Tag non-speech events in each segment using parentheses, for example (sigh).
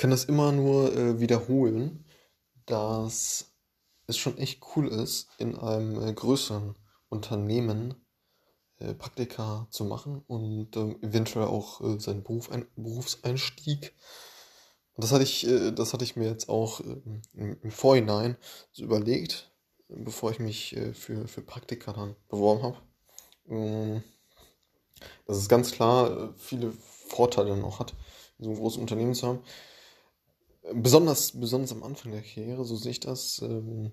kann das immer nur äh, wiederholen, dass es schon echt cool ist, in einem äh, größeren Unternehmen äh, Praktika zu machen und ähm, eventuell auch äh, seinen Beruf, ein, Berufseinstieg. Und das hatte ich, äh, das hatte ich mir jetzt auch ähm, im, im, Vorhinein so überlegt, bevor ich mich äh, für, für Praktika dann beworben habe. Ähm, dass es ganz klar viele Vorteile noch hat, in so einem großen Unternehmen zu haben. Besonders, besonders am Anfang der Karriere, so sehe ich das. Ähm,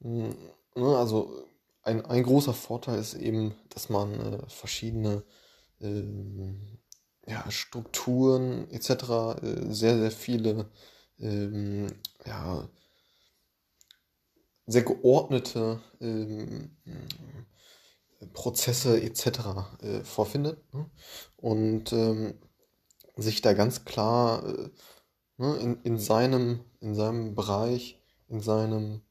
ne, also ein, ein großer Vorteil ist eben, dass man äh, verschiedene ähm, ja, Strukturen etc., äh, sehr, sehr viele ähm, ja, sehr geordnete ähm, Prozesse etc. Äh, vorfindet ne? und ähm, sich da ganz klar äh, ne, in, in, seinem, in seinem Bereich, in seinem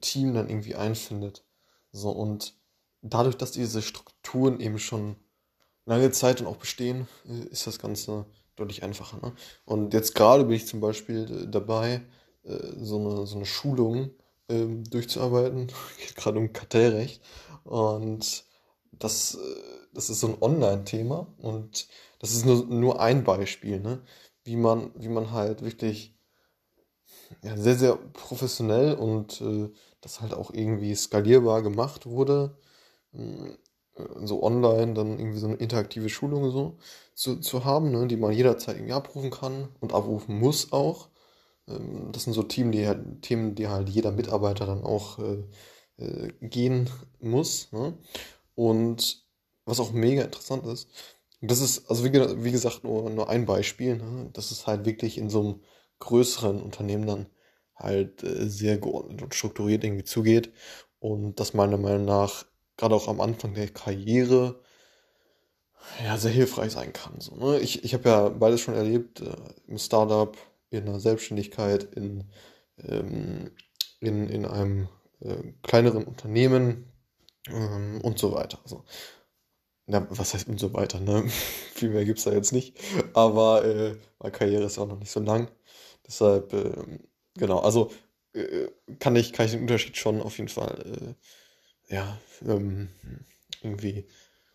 Team dann irgendwie einfindet. So, und dadurch, dass diese Strukturen eben schon lange Zeit dann auch bestehen, äh, ist das Ganze deutlich einfacher. Ne? Und jetzt gerade bin ich zum Beispiel äh, dabei, äh, so eine, so eine Schulung ähm, durchzuarbeiten. (laughs) Geht gerade um Kartellrecht. Und das, das ist so ein Online-Thema. Und das ist nur, nur ein Beispiel, ne? Wie, man, wie man halt wirklich ja, sehr, sehr professionell und äh, das halt auch irgendwie skalierbar gemacht wurde. Äh, so online dann irgendwie so eine interaktive Schulung so zu, zu haben, ne, die man jederzeit irgendwie abrufen kann und abrufen muss auch. Ähm, das sind so Themen, die halt, Themen, die halt jeder Mitarbeiter dann auch äh, äh, gehen muss. Ne? Und was auch mega interessant ist, das ist, also wie, wie gesagt, nur, nur ein Beispiel, ne? das ist halt wirklich in so einem größeren Unternehmen dann halt äh, sehr geordnet und strukturiert irgendwie zugeht und das meiner Meinung nach gerade auch am Anfang der Karriere ja sehr hilfreich sein kann. So, ne? Ich, ich habe ja beides schon erlebt, äh, im Startup, in der Selbstständigkeit, in, ähm, in, in einem äh, kleineren Unternehmen ähm, und so weiter. Also, na, was heißt und so weiter, ne? (laughs) Viel mehr gibt es da jetzt nicht. Aber äh, meine Karriere ist auch noch nicht so lang. Deshalb, äh, genau, also äh, kann, ich, kann ich den Unterschied schon auf jeden Fall, äh, ja, ähm, irgendwie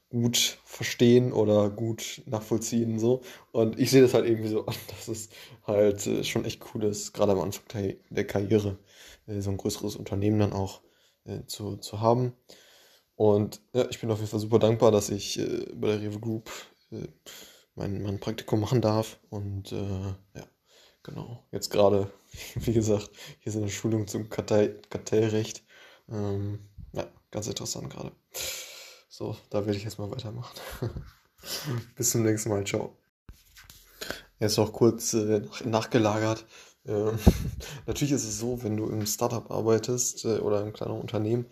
gut verstehen oder gut nachvollziehen so. Und ich sehe das halt irgendwie so an, (laughs) dass es halt äh, schon echt cool ist, gerade am Anfang der, der Karriere, äh, so ein größeres Unternehmen dann auch äh, zu, zu haben. Und ja, ich bin auf jeden Fall super dankbar, dass ich äh, bei der Rewe Group äh, mein, mein Praktikum machen darf. Und äh, ja, Genau, jetzt gerade, (laughs) wie gesagt, hier ist eine Schulung zum Kartell Kartellrecht. Ähm, ja, ganz interessant gerade. So, da werde ich jetzt mal weitermachen. (laughs) Bis zum nächsten Mal, ciao. Jetzt noch kurz äh, nachgelagert. Ähm, (laughs) natürlich ist es so, wenn du im Startup arbeitest äh, oder im kleinen Unternehmen,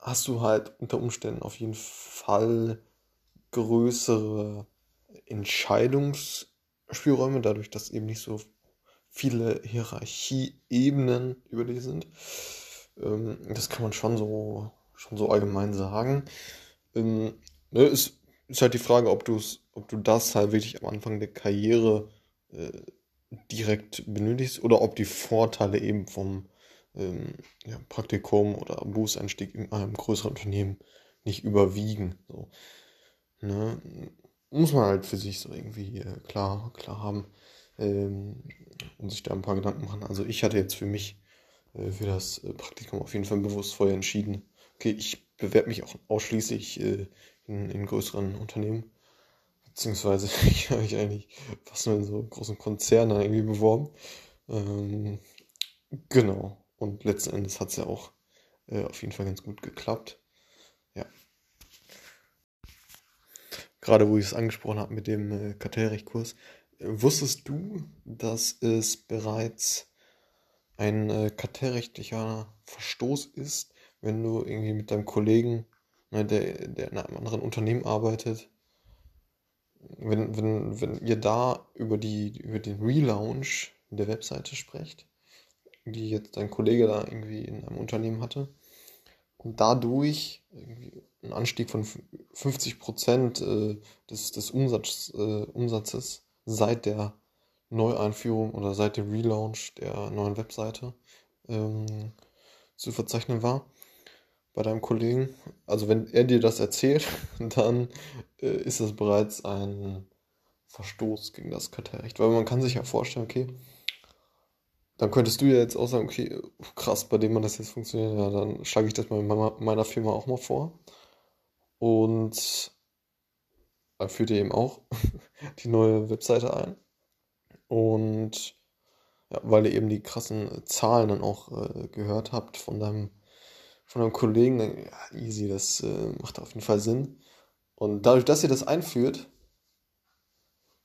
hast du halt unter Umständen auf jeden Fall größere Entscheidungs- Spielräume, dadurch, dass eben nicht so viele Hierarchieebenen über die sind. Ähm, das kann man schon so, schon so allgemein sagen. Ähm, ne, ist, ist halt die Frage, ob, du's, ob du das halt wirklich am Anfang der Karriere äh, direkt benötigst oder ob die Vorteile eben vom ähm, ja, Praktikum oder Berufseinstieg in einem größeren Unternehmen nicht überwiegen. So. Ne? muss man halt für sich so irgendwie äh, klar, klar haben ähm, und sich da ein paar Gedanken machen. Also ich hatte jetzt für mich äh, für das äh, Praktikum auf jeden Fall bewusst vorher entschieden, okay, ich bewerbe mich auch ausschließlich äh, in, in größeren Unternehmen. Beziehungsweise (laughs) ich habe mich eigentlich fast nur in so großen Konzernen irgendwie beworben. Ähm, genau. Und letzten Endes hat es ja auch äh, auf jeden Fall ganz gut geklappt. Ja. Gerade wo ich es angesprochen habe mit dem äh, Kartellrechtkurs, äh, wusstest du, dass es bereits ein äh, kartellrechtlicher Verstoß ist, wenn du irgendwie mit deinem Kollegen, ne, der, der in einem anderen Unternehmen arbeitet, wenn, wenn, wenn ihr da über, die, über den Relaunch der Webseite sprecht, die jetzt dein Kollege da irgendwie in einem Unternehmen hatte, und dadurch einen Anstieg von 50 Prozent äh, des, des Umsatz, äh, Umsatzes seit der Neueinführung oder seit dem Relaunch der neuen Webseite ähm, zu verzeichnen war bei deinem Kollegen. Also wenn er dir das erzählt, (laughs) dann äh, ist das bereits ein Verstoß gegen das Kartellrecht. Weil man kann sich ja vorstellen, okay, dann könntest du ja jetzt auch sagen, okay, krass, bei dem man das jetzt funktioniert, ja, dann schlage ich das mal in meiner Firma auch mal vor. Und dann führt ihr eben auch (laughs) die neue Webseite ein. Und ja, weil ihr eben die krassen Zahlen dann auch äh, gehört habt von deinem, von deinem Kollegen, dann, ja, easy, das äh, macht auf jeden Fall Sinn. Und dadurch, dass ihr das einführt,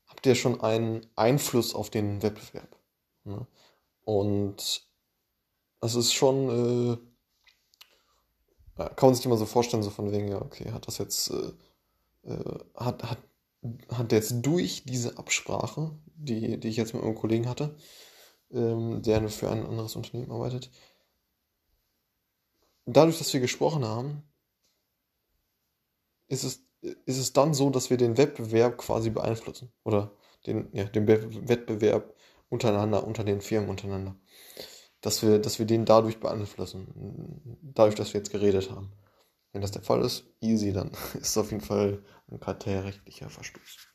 habt ihr schon einen Einfluss auf den Wettbewerb. Ne? Und das ist schon, äh, kann man sich immer so vorstellen, so von wegen, ja, okay, hat das jetzt, äh, äh, hat, hat, hat jetzt durch diese Absprache, die, die ich jetzt mit meinem Kollegen hatte, ähm, der für ein anderes Unternehmen arbeitet, dadurch, dass wir gesprochen haben, ist es, ist es dann so, dass wir den Wettbewerb quasi beeinflussen. Oder den, ja, den Wettbewerb untereinander, unter den Firmen untereinander. Dass wir, dass wir den dadurch beeinflussen, dadurch, dass wir jetzt geredet haben. Wenn das der Fall ist, easy, dann (laughs) ist es auf jeden Fall ein kartellrechtlicher Verstoß.